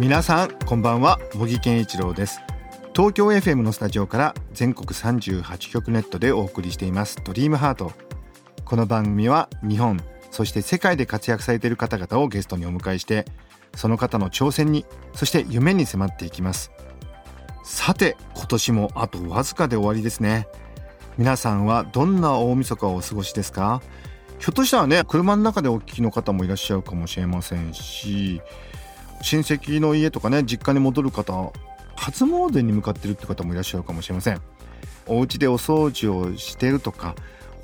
皆さんこんばんは。茂木健一郎です。東京 FM のスタジオから全国38局ネットでお送りしています。ドリームハート。この番組は日本そして世界で活躍されている方々をゲストにお迎えしてその方の挑戦にそして夢に迫っていきます。さて今年もあとわずかで終わりですね。皆さんはどんな大晦日をお過ごしですか？ひょっとしたらね車の中でお聞きの方もいらっしゃるかもしれませんし親戚の家とかね実家に戻る方初詣に向かってるって方もいらっしゃるかもしれません。お家でお掃除をしてるとか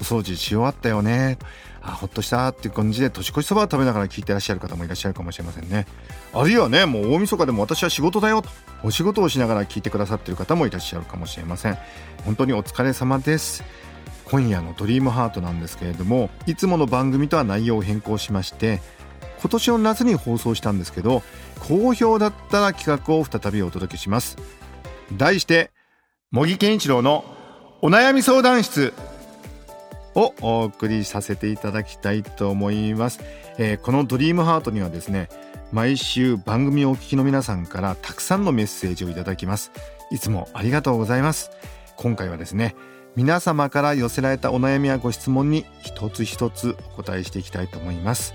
お掃除し終わったよね。あほっとしたって感じで年越しそばを食べながら聞いてらっしゃる方もいらっしゃるかもしれませんね。あるいはねもう大晦日でも私は仕事だよとお仕事をしながら聞いてくださってる方もいらっしゃるかもしれません。本当にお疲れ様です。今夜のドリームハートなんですけれどもいつもの番組とは内容を変更しまして今年の夏に放送したんですけど好評だったら企画を再びお届けします。題して茂木健一郎のお悩み相談室をお送りさせていただきたいと思います、えーこのドリームハートにはですね毎週番組をお聞きの皆さんからたくさんのメッセージをいただきます。いつもありがとうございます。今回はですね皆様から寄せられたお悩みやご質問に一つ一つお答えしていきたいと思います。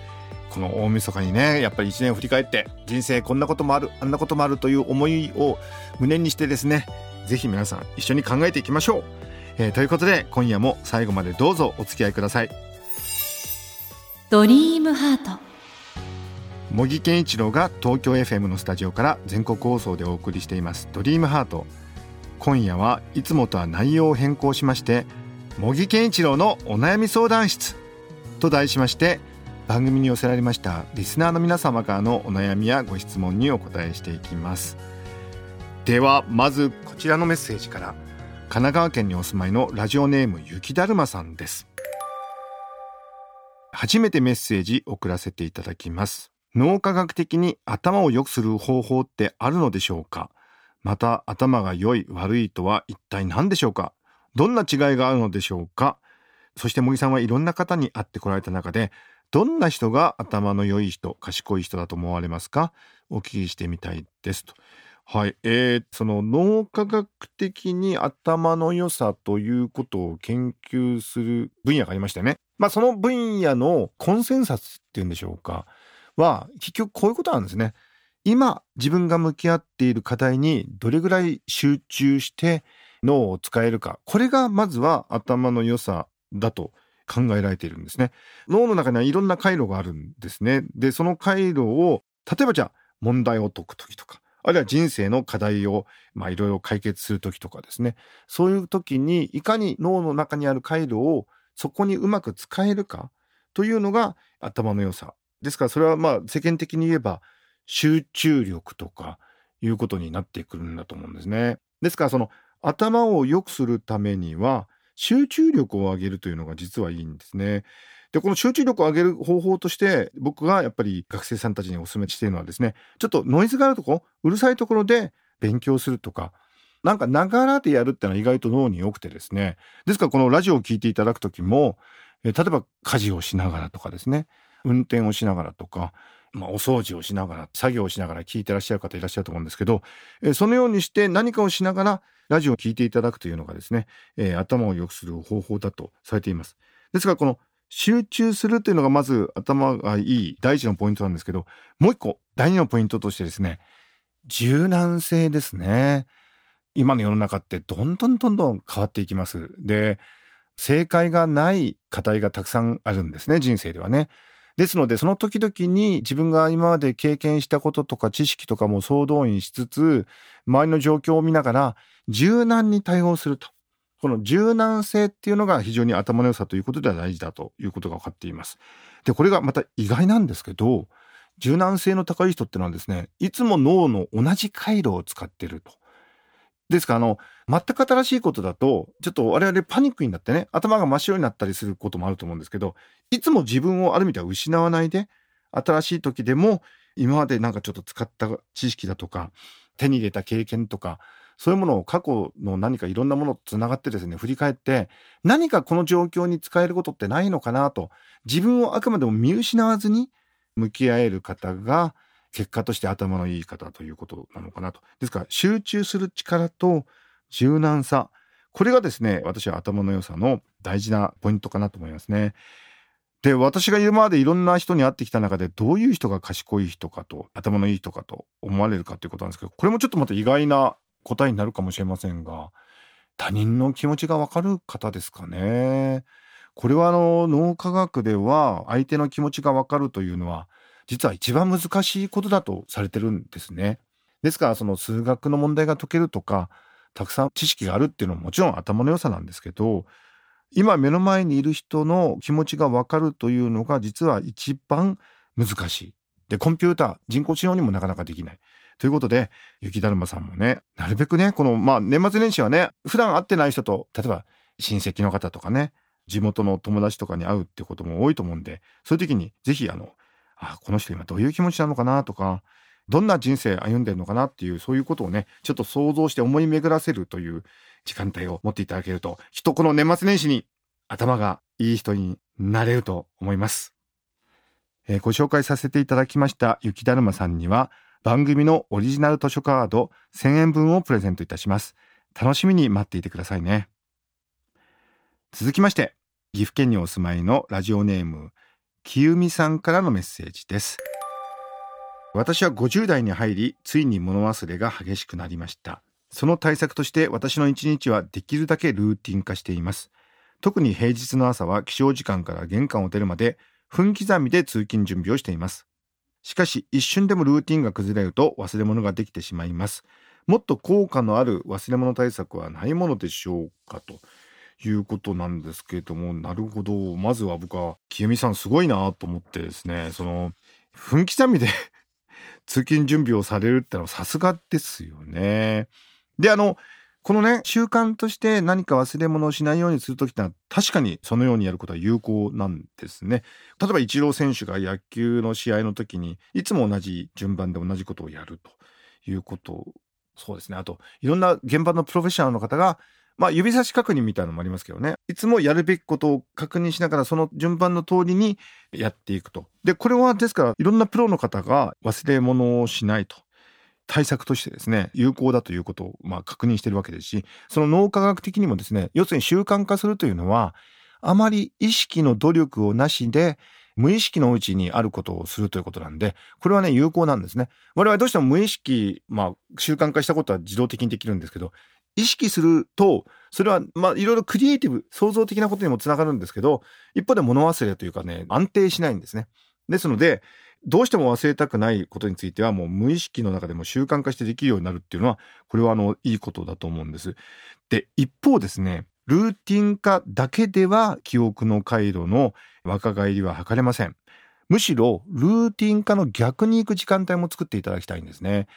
この大晦日にねやっぱり一年を振り返って人生こんなこともあるあんなこともあるという思いを胸にしてですねぜひ皆さん一緒に考えていきましょう、えーということで今夜も最後までどうぞお付き合いください。ドリームハート。茂木健一郎が東京 FM のスタジオから全国放送でお送りしています「ドリームハート。今夜はいつもとは内容を変更しまして「茂木健一郎のお悩み相談室」と題しまして番組に寄せられましたリスナーの皆様からのお悩みやご質問にお答えしていきます。ではまずこちらのメッセージから神奈川県にお住まいのラジオネーム雪だるまさんです。初めてメッセージ送らせていただきます。脳科学的に頭を良くする方法ってあるのでしょうか？また頭が良い悪いとは一体何でしょうか？どんな違いがあるのでしょうか？そして茂木さんはいろんな方に会ってこられた中でどんな人が頭の良い人賢い人だと思われますか？お聞きしてみたいですと。はい、えー、その脳科学的に頭の良さということを研究する分野がありましたよね。まあその分野のコンセンサスっていうんでしょうか。は結局こういうことなんですね。今自分が向き合っている課題にどれぐらい集中して脳を使えるか。これがまずは頭の良さだと考えられているんですね。脳の中にはいろんな回路があるんですね。でその回路を例えばじゃあ問題を解く時とかあるいは人生の課題をまあいろいろ解決する時とかですねそういう時にいかに脳の中にある回路をそこにうまく使えるかというのが頭の良さですからそれはまあ世間的に言えば集中力とかいうことになってくるんだと思うんですね。ですからその頭を良くするためには集中力を上げるというのが実はいいんですね。でこの集中力を上げる方法として僕がやっぱり学生さんたちにお勧めしているのはですねちょっとノイズがあるとこうるさいところで勉強するとかなんかながらでやるってのは意外と脳に良くてですねですからこのラジオを聞いていただく時もえ例えば家事をしながらとかですね運転をしながらとか、まあ、お掃除をしながら作業をしながら聞いてらっしゃる方いらっしゃると思うんですけどえそのようにして何かをしながらラジオを聞いていただくというのがですね、え頭を良くする方法だとされています。ですからこの集中するというのがまず頭がいい第一のポイントなんですけどもう一個第二のポイントとしてですね柔軟性ですね。今の世の中ってどんどんどんどん変わっていきます。で正解がない課題がたくさんあるんですね人生ではね。ですのでその時々に自分が今まで経験したこととか知識とかも総動員しつつ周りの状況を見ながら柔軟に対応すると。この柔軟性っていうのが非常に頭の良さということでは大事だということが分かっています。でこれがまた意外なんですけど柔軟性の高い人ってのはですねいつも脳の同じ回路を使ってると。ですか？らあの全く新しいことだとちょっと我々パニックになってね頭が真っ白になったりすることもあると思うんですけどいつも自分をある意味では失わないで新しい時でも今までなんかちょっと使った知識だとか手に入れた経験とかそういうものを過去の何かいろんなものとつながってですね振り返って何かこの状況に使えることってないのかなと自分をあくまでも見失わずに向き合える方が結果として頭のいい方ということなのかなと。ですから集中する力と柔軟さこれがですね私は頭の良さの大事なポイントかなと思いますね。で私が今までいろんな人に会ってきた中でどういう人が賢い人かと頭のいい人かと思われるかということなんですけどこれもちょっとまた意外な答えになるかもしれませんが他人の気持ちがわかる方ですかね。これはあの脳科学では相手の気持ちがわかるというのは実は一番難しいことだとされてるんですね。ですからその数学の問題が解けるとかたくさん知識があるっていうのはもちろん頭の良さなんですけど今目の前にいる人の気持ちがわかるというのが実は一番難しい。でコンピューター人工知能にもなかなかできない。ということで雪だるまさんもねなるべくねこのまあ年末年始はね普段会ってない人と例えば親戚の方とかね地元の友達とかに会うってことも多いと思うんでそういう時に是非あのあこの人今どういう気持ちなのかなとかどんな人生歩んでるのかなっていうそういうことをねちょっと想像して思い巡らせるという時間帯を持っていただけるときっとこの年末年始に頭がいい人になれると思います、えー、ご紹介させていただきました雪だるまさんには番組のオリジナル図書カード1000円分をプレゼントいたします。楽しみに待っていてくださいね。続きまして岐阜県にお住まいのラジオネームきゆみさんからのメッセージです。私は50代に入りついに物忘れが激しくなりました。その対策として私の一日はできるだけルーティン化しています。特に平日の朝は起床時間から玄関を出るまで分刻みで通勤準備をしています。しかし一瞬でもルーティンが崩れると忘れ物ができてしまいます。もっと効果のある忘れ物対策はないものでしょうかと。いうことなんですけれどもなるほどまずは僕は清美さんすごいなと思ってですねその分刻みで 通勤準備をされるってのはさすがですよね。であのこのね習慣として何か忘れ物をしないようにする時ってのは確かにそのようにやることは有効なんですね。例えばイチロー選手が野球の試合の時にいつも同じ順番で同じことをやるということそうですねあといろんな現場のプロフェッショナルの方がまあ指差し確認みたいなのもありますけどね。いつもやるべきことを確認しながらその順番の通りにやっていくと。でこれはですからいろんなプロの方が忘れ物をしないと。対策としてですね有効だということをまあ確認してるわけですしその脳科学的にもですね要するに習慣化するというのはあまり意識の努力をなしで無意識のうちにあることをするということなんでこれはね有効なんですね。我々どうしても無意識まあ習慣化したことは自動的にできるんですけど意識するとそれはまあいろいろクリエイティブ創造的なことにもつながるんですけど一方で物忘れというかね安定しないんですねですのでどうしても忘れたくないことについてはもう無意識の中でも習慣化してできるようになるっていうのはこれはあのいいことだと思うんです。で一方ですねルーティン化だけでは記憶の回路の若返りは図れません。むしろルーティン化の逆に行く時間帯も作っていただきたいんですね。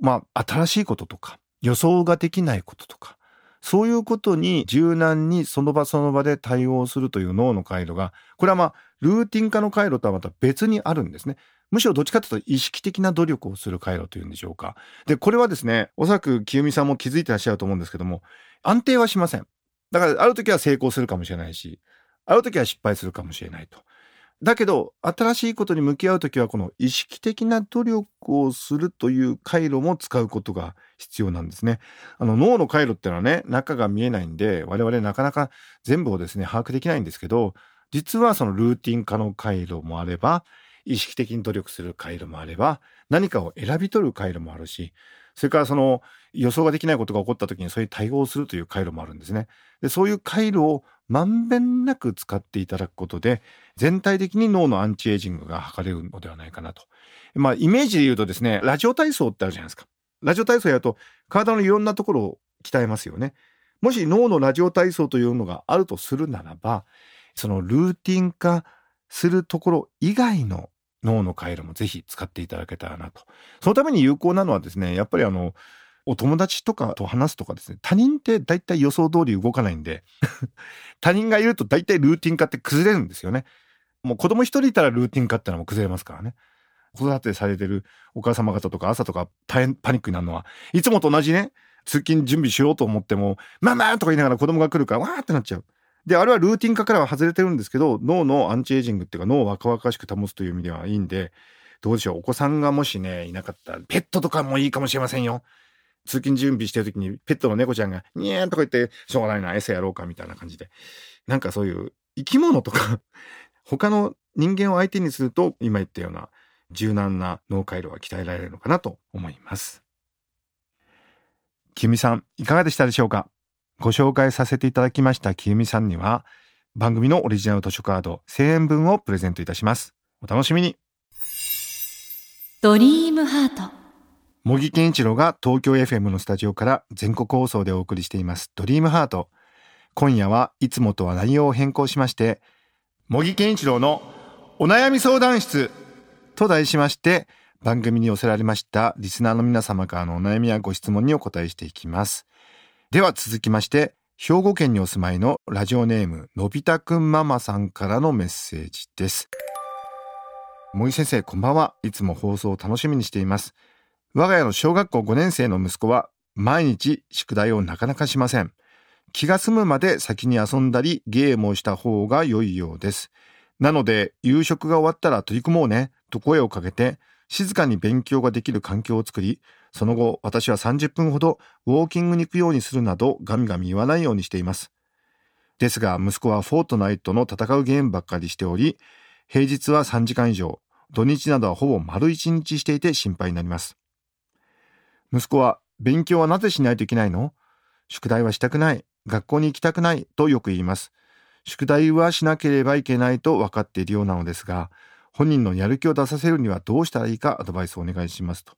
まあ新しいこととか予想ができないこととかそういうことに柔軟にその場その場で対応するという脳の回路がこれはまあルーティン化の回路とはまた別にあるんですね。むしろどっちかというと意識的な努力をする回路というんでしょうか。で、これはですね、おそらく清美さんも気づいてらっしゃると思うんですけども、安定はしません。だから、ある時は成功するかもしれないし、ある時は失敗するかもしれないと。だけど、新しいことに向き合う時は、この意識的な努力をするという回路も使うことが必要なんですね。あの脳の回路ってのはね、中が見えないんで、我々なかなか全部をですね、把握できないんですけど、実はそのルーティン化の回路もあれば意識的に努力する回路もあれば何かを選び取る回路もあるしそれからその予想ができないことが起こった時にそういう対応をするという回路もあるんですね。でそういう回路をまんべんなく使っていただくことで全体的に脳のアンチエイジングが図れるのではないかなと。まあイメージで言うとですねラジオ体操ってあるじゃないですか。ラジオ体操やると体のいろんなところを鍛えますよね。もし脳のラジオ体操というのがあるとするならばそのルーティン化するところ以外の脳の回路もぜひ使っていただけたらなと。そのために有効なのはですね、やっぱりあの、お友達とかと話すとかですね、他人って大体予想通り動かないんで、他人がいると大体ルーティン化って崩れるんですよね。もう子供一人いたらルーティン化ってのはもう崩れますからね。子育てされてるお母様方とか朝とか大変パニックになるのは、いつもと同じね、通勤準備しようと思っても、ママとか言いながら子供が来るからわーってなっちゃう。で、あれはルーティン化からは外れてるんですけど、脳のアンチエイジングっていうか脳を若々しく保つという意味ではいいんで、どうでしょう、お子さんがもしね、いなかったら、ペットとかもいいかもしれませんよ。通勤準備してる時にペットの猫ちゃんが、ニャーンとか言って、しょうがないな、餌やろうかみたいな感じで。なんかそういう生き物とか 他の人間を相手にすると、今言ったような柔軟な脳回路が鍛えられるのかなと思います。きゆみさん、いかがでしたでしょうか？ご紹介させていただきましたきゆみさんには、番組のオリジナル図書カード1000円分をプレゼントいたします。お楽しみに。ドリームハート。茂木健一郎が東京 FM のスタジオから全国放送でお送りしていますドリームハート。今夜はいつもとは内容を変更しまして、茂木健一郎のお悩み相談室と題しまして、番組に寄せられましたリスナーの皆様からのお悩みやご質問にお答えしていきます。では続きまして、兵庫県にお住まいのラジオネームのび太くんママさんからのメッセージです。森先生、こんばんは。いつも放送を楽しみにしています。我が家の小学校5年生の息子は毎日宿題をなかなかしません。気が済むまで先に遊んだりゲームをした方が良いようです。なので夕食が終わったら取り組もうねと声をかけて静かに勉強ができる環境を作り、その後私は30分ほどウォーキングに行くようにするなどガミガミ言わないようにしています。ですが息子はフォートナイトの戦うゲームばっかりしており、平日は3時間以上、土日などはほぼ丸1日していて心配になります。息子は勉強はなぜしないといけないの？宿題はしたくない、学校に行きたくないとよく言います。宿題はしなければいけないと分かっているようなのですが、本人のやる気を出させるにはどうしたらいいか？アドバイスをお願いしますと。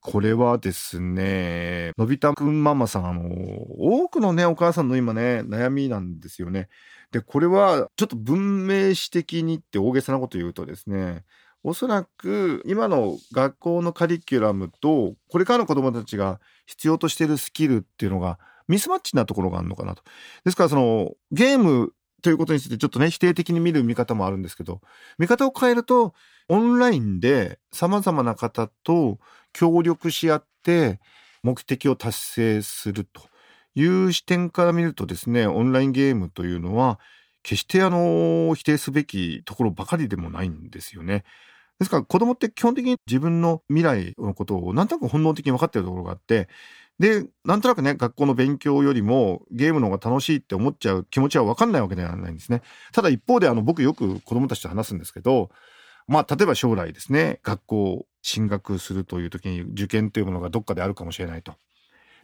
これはですね、のび太くんママさん、あの、多くのね、お母さんの今ね、悩みなんですよね。で、これは、ちょっと文明史的にって大げさなこと言うとですね、おそらく今の学校のカリキュラムと、これからの子供たちが必要としているスキルっていうのが、ミスマッチなところがあるのかなと。ですから、その、ゲームということについてちょっとね、否定的に見る見方もあるんですけど、見方を変えると、オンラインで様々な方と協力し合って目的を達成するという視点から見るとですね、オンラインゲームというのは、決してあの、否定すべきところばかりでもないんですよね。ですから子供って基本的に自分の未来のことをなんとなく本能的に分かっているところがあって、で、なんとなくね、学校の勉強よりもゲームの方が楽しいって思っちゃう気持ちは分かんないわけではないんですね。ただ一方であの僕よく子供たちと話すんですけど、まあ例えば将来ですね、学校進学するという時に受験というものがどっかであるかもしれないと。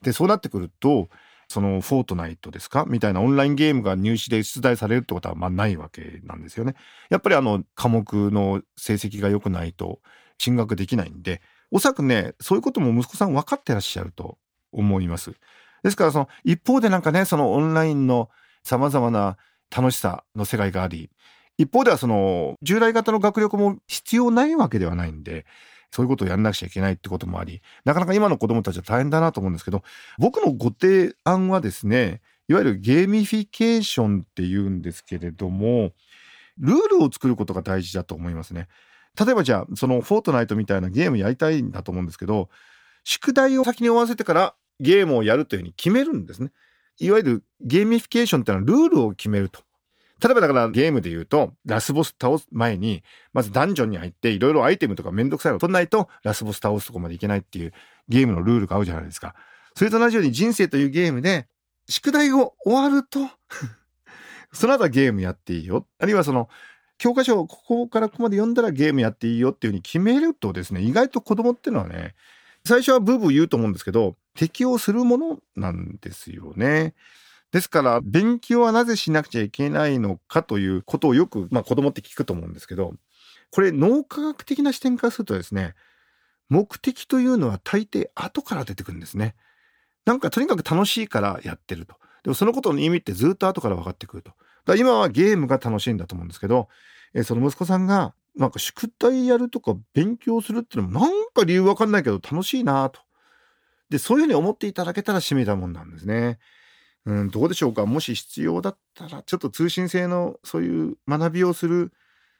で、そうなってくると、そのフォートナイトですか？みたいなオンラインゲームが入試で出題されるってことはまあないわけなんですよね。やっぱりあの科目の成績が良くないと進学できないんで、おそらくね、そういうことも息子さん分かってらっしゃると思います。ですからその一方でなんかね、そのオンラインの様々な楽しさの世界があり、一方ではその従来型の学力も必要ないわけではないんで、そういうことをやんなくちゃいけないってこともあり、なかなか今の子供たちは大変だなと思うんですけど、僕のご提案はですね、いわゆるゲーミフィケーションって言うんですけれども、ルールを作ることが大事だと思いますね。例えばじゃあ、そのフォートナイトみたいなゲームやりたいんだと思うんですけど、宿題を先に終わらせてからゲームをやるというふうに決めるんですね。いわゆるゲーミフィケーションっていうのはルールを決めると。例えばだからゲームで言うと、ラスボス倒す前に、まずダンジョンに入っていろいろアイテムとかめんどくさいの取んないと、ラスボス倒すとこまでいけないっていうゲームのルールがあるじゃないですか。それと同じように人生というゲームで、宿題を終わると その後はゲームやっていいよ。あるいはその、教科書をここからここまで読んだらゲームやっていいよっていうふうに決めるとですね、意外と子供っていうのはね、最初はブーブー言うと思うんですけど、適応するものなんですよね。ですから、勉強はなぜしなくちゃいけないのかということをよく、まあ子供って聞くと思うんですけど、これ脳科学的な視点からするとですね、目的というのは大抵後から出てくるんですね。なんかとにかく楽しいからやってると。でもそのことの意味ってずっと後から分かってくると。だ今はゲームが楽しいんだと思うんですけど、えその息子さんがなんか宿題やるとか勉強するっていうのもなんか理由わかんないけど楽しいなと。でそういうふうに思っていただけたら締めたもんなんですね。うん、どうでしょうか？もし必要だったらちょっと通信制のそういう学びをする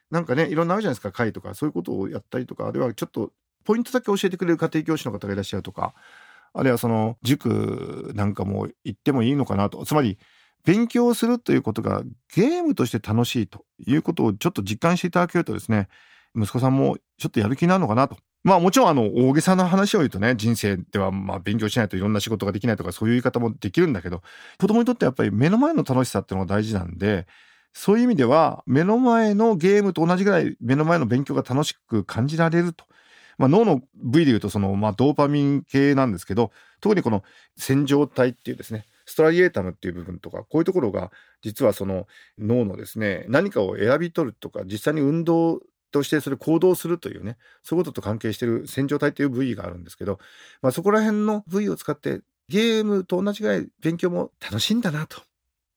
なんかねいろんなあるじゃないですか会とかそういうことをやったりとかあるいはちょっとポイントだけ教えてくれる家庭教師の方がいらっしゃるとかあるいはその塾なんかも行ってもいいのかなと。つまり勉強するということがゲームとして楽しいということをちょっと実感していただけるとですね息子さんもちょっとやる気になるのかなと。まあもちろんあの大げさな話を言うとね人生ではまあ勉強しないといろんな仕事ができないとかそういう言い方もできるんだけど子供にとってやっぱり目の前の楽しさっていうのが大事なんでそういう意味では目の前のゲームと同じぐらい目の前の勉強が楽しく感じられると。まあ、脳の部位でいうとその、まあ、ドーパミン系なんですけど特にこの線状体っていうですねストライエータムっていう部分とかこういうところが実はその脳のですね何かを選び取るとか実際に運動としてそれ行動するというねそういうことと関係している線状体という部位があるんですけど、まあ、そこら辺の部位を使ってゲームと同じぐらい勉強も楽しいんだなと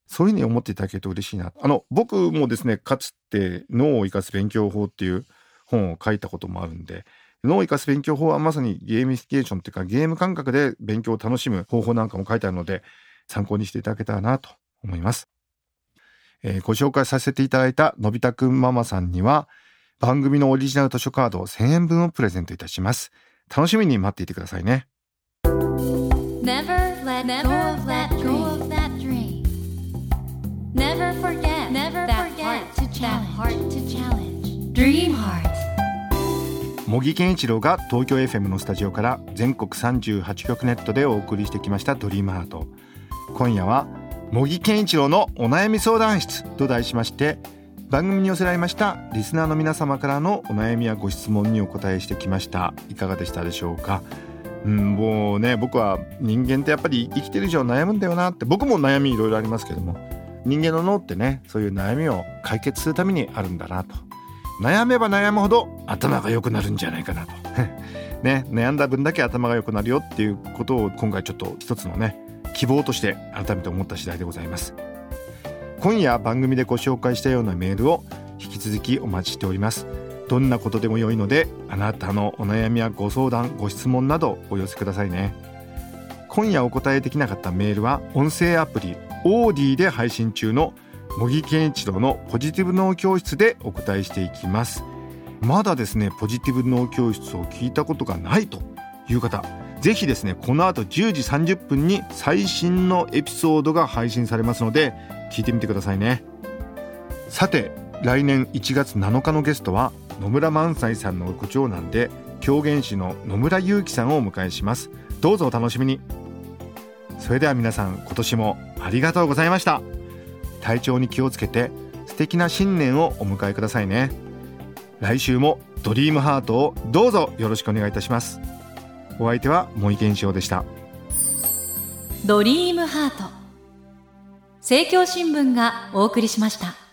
そういうふうに思っていただけると嬉しいなあの僕もですねかつて脳を活かす勉強法っていう本を書いたこともあるんで脳を活かす勉強法はまさにゲーミフィケーションっていうかゲーム感覚で勉強を楽しむ方法なんかも書いてあるので参考にしていただけたらなと思います、えー、ご紹介させていただいたのび太くんママさんには番組のオリジナル図書カード1000円分をプレゼントいたします。楽しみに待っていてくださいね。Never let go of that dream. Never forget, never forget that heart to challenge. Dream Heart. 茂木健一郎が東京 FM のスタジオから全国38局ネットでお送りしてきましたドリームハート今夜は茂木健一郎のお悩み相談室と題しまして番組に寄せられましたリスナーの皆様からのお悩みやご質問にお答えしてきました。いかがでしたでしょうか？うんもうね僕は人間ってやっぱり生きてる以上悩むんだよなって僕も悩みいろいろありますけども人間の脳ってねそういう悩みを解決するためにあるんだなと。悩めば悩むほど頭が良くなるんじゃないかなと。ね悩んだ分だけ頭が良くなるよっていうことを今回ちょっと一つのね希望として改めて思った次第でございます。今夜番組でご紹介したようなメールを引き続きお待ちしております。どんなことでも良いのであなたのお悩みやご相談ご質問などお寄せくださいね。今夜お答えできなかったメールは音声アプリオーディで配信中の茂木健一郎のポジティブ脳教室でお答えしていきます。まだですねポジティブ脳教室を聞いたことがないという方ぜひですねこの後10時30分に最新のエピソードが配信されますので聞いてみてくださいね。さて来年1月7日のゲストは野村萬斎さんのご長男で狂言師の野村祐樹さんをお迎えします。どうぞお楽しみに。それでは皆さん今年もありがとうございました。体調に気をつけて素敵な新年をお迎えくださいね。来週もドリームハートをどうぞよろしくお願いいたします。お相手は森健翔でした。ドリームハート。政教新聞がお送りしました。